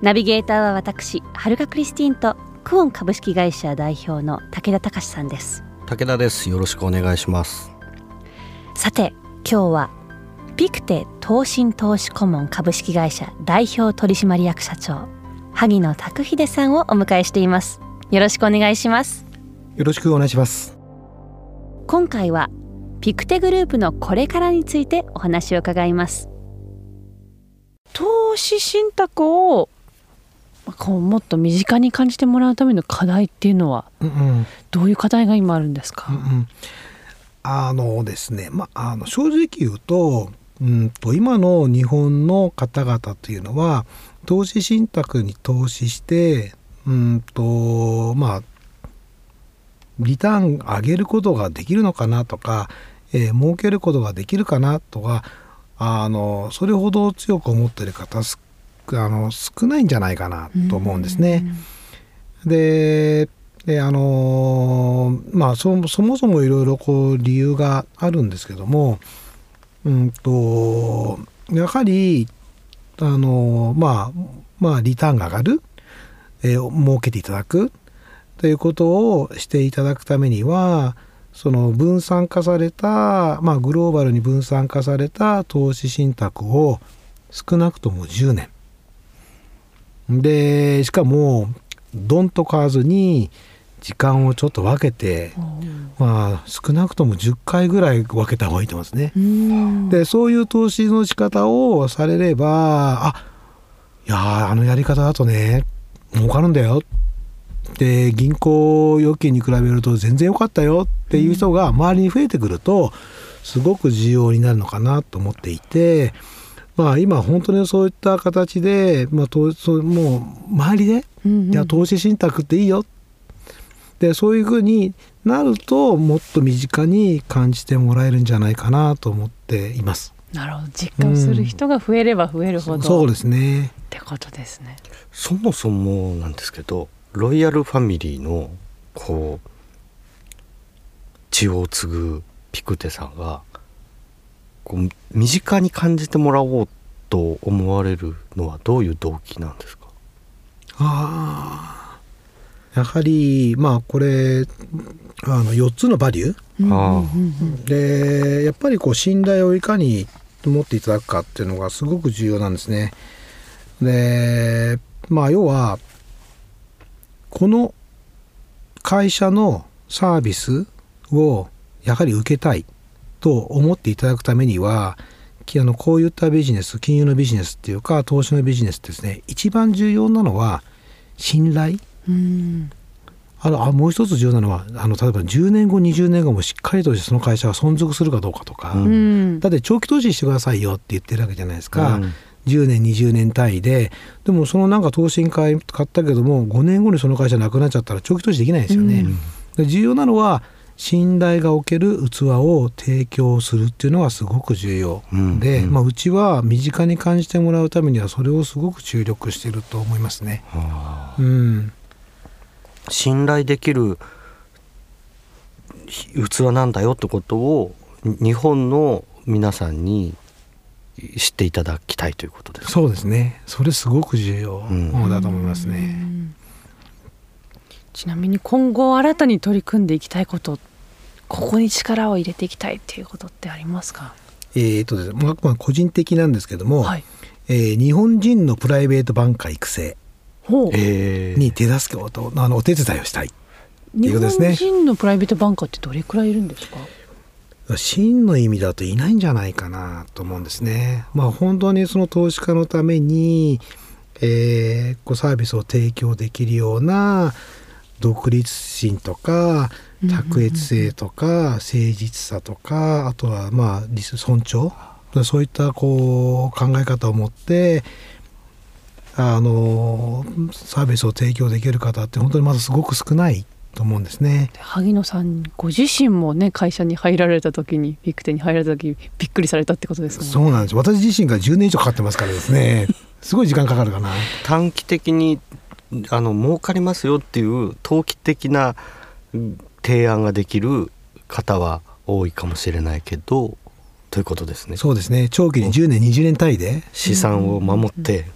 ナビゲーターは私はるかクリスティンとクオン株式会社代表の武田隆さんです。武田です。よろしくお願いします。さて今日はピクテ東進投資顧問株式会社代表取締役社長萩野拓秀さんをお迎えしています。よろしくお願いします。よろしくお願いします。今回はピクテグループのこれからについてお話を伺います。投資信託をこうもっと身近に感じてもらうための課題っていうのはうんうん。どういう課題が今あるんですか、うんうん。あのですねまあの正直言うとうんと今の日本の方々というのは投資信託に投資してうんとまあリターン上げることができるのかなとか、えー儲けることができるかなとかあのそれほど強く思ってる方すあの少ないんじゃないかなと思うんですね。でであのーまあそそもそもいろいろこう理由があるんですけどもうんとやはりあのーまあまあリターンが上がる、えー儲けていただくということをしていただくためにはその分散化された、まあ、グローバルに分散化された投資信託を少なくとも10年でしかもドンと買わずに時間をちょっと分けて、まあ少なくとも10回ぐらい分けた方がいいと思いますね。でそういう投資の仕方をされればあいやーあのやり方だとね儲かるんだよで銀行預金に比べると全然良かったよっていう人が周りに増えてくるとすごく重要になるのかなと思っていて。まあ今本当にそういった形で、まあ、とそうもう周りで、いや投資信託っていいよ。でそういうふうになるともっと身近に感じてもらえるんじゃないかなと思っています。なるほど。実感する人が増えれば増えるほど、そうですね。ってことですね。そもそもなんですけどロイヤルファミリーのこう血を継ぐピクテさんがこう身近に感じてもらおうと思われるのはどういう動機なんですか？ああやはりまあこれあの4つのバリュー？あでやっぱりこう信頼をいかに持っていただくかっていうのがすごく重要なんですね。でまあ要はこの会社のサービスをやはり受けたいと思っていただくためにはきあのこういったビジネス金融のビジネスっていうか投資のビジネスですね一番重要なのは信頼。うん。あのあもう一つ重要なのはあの例えば10年後20年後もしっかりとしてその会社が存続するかどうかとか、うん。うんだって長期投資してくださいよって言ってるわけじゃないですか、うん。10年20年単位で。でもそのなんか投資に買ったけども5年後にその会社なくなっちゃったら長期投資できないですよね。で重要なのは信頼がおける器を提供するっていうのがすごく重要。うんで、うん。まあ、うちは身近に感じてもらうためにはそれをすごく注力してると思いますね。あ。うん、信頼できる器なんだよってことを日本の皆さんに知っていただきたいということですか？そうですね。それすごく重要うん。だと思いますね。ちなみに今後新たに取り組んでいきたいことここに力を入れていきたいっていうことってありますか？えーとですね、まあ個人的なんですけども、はい。えー日本人のプライベートバンカー育成に手助けをとあのお手伝いをしたい日いうことですね。本人のプライベートバンカーってどれくらいいるんですか？真の意味だといないんじゃないかなと思うんですね。まあ本当にその投資家のために、えーこうサービスを提供できるような独立心とか卓越性とか誠実さとかあとはまあリス尊重そういったこう考え方を持ってあのサービスを提供できる方って本当にまだすごく少ないと思うんですね。萩野さんご自身もね会社に入られた時にビッグテンに入られた時びっくりされたってことですね。そうなんです私自身が10年以上かかってますからですね すごい時間かかるかな。短期的にあの儲かりますよっていう投機的なうん提案ができる方は多いかもしれないけどということですね。そうですね。長期に10年20年単位で。資産を守って、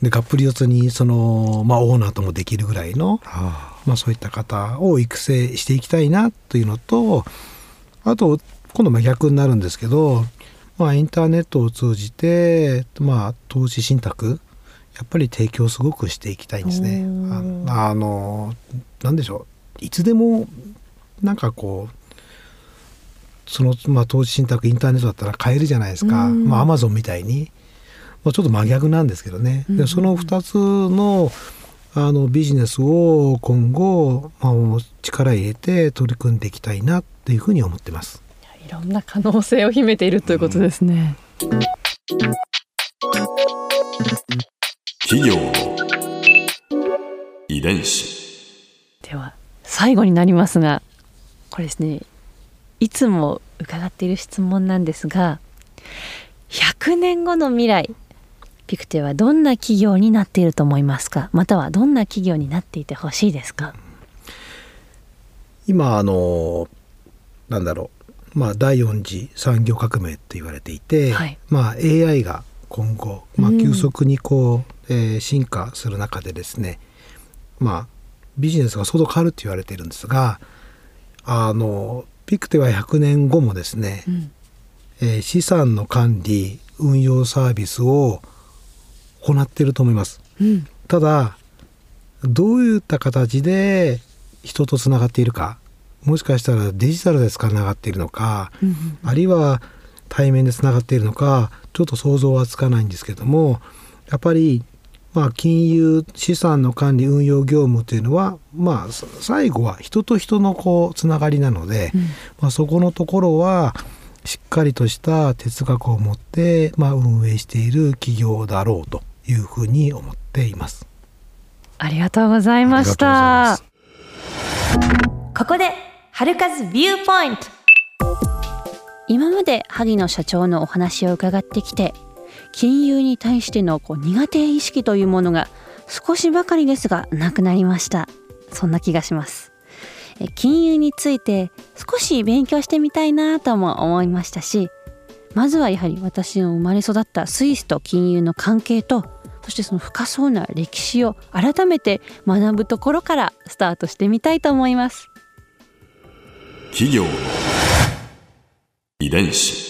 でがっぷり四つにその、まあ、オーナーともできるぐらいの、あまあ、そういった方を育成していきたいなというのとあと今度まあ逆になるんですけど、まあ、インターネットを通じて、まあ、投資信託やっぱり提供すごくしていきたいんですね。ああのなんでしょういつでもなんかこうその、まあ、投資信託インターネットだったら買えるじゃないですか、うん。まあ、アマゾンみたいに、まあ、ちょっと真逆なんですけどね、うん。でその2つのあのビジネスを今後、まあ、力入れて取り組んでいきたいなっていうふうに思ってます。いろんな可能性を秘めているということですね。企業。の遺伝子最後になりますがこれですねいつも伺っている質問なんですが100年後の未来ピクテはどんな企業になっていると思いますか？またはどんな企業になっていてほしいですか？今あのなんだろう、まあ、第4次産業革命って言われていて、はい。まあ、AI が今後、まあ、うん。急速にこう、えー進化する中でですね、まあ、ビジネスが相当変わるって言われているんですがあのピクテは100年後もですね、うん。えー資産の管理運用サービスを行っていると思います。うん。ただどういった形で人とつながっているかもしかしたらデジタルでつながっているのかうんあるいは対面でつながっているのかちょっと想像はつかないんですけどもやっぱりまあ金融資産の管理運用業務というのはまあさ最後は人と人のこうつながりなので、うん。まあ、そこのところはしっかりとした哲学を持って、まあ、運営している企業だろうというふうに思っています。ありがとうございました。ここで春風ビューポイント。今まで萩野社長のお話を伺ってきて金融に対してのこう苦手意識というものが少しばかりですがなくなりました。そんな気がします。え金融について少し勉強してみたいなとも思いましたしまずはやはり私の生まれ育ったスイスと金融の関係とそしてその深そうな歴史を改めて学ぶところからスタートしてみたいと思います。企業遺伝子。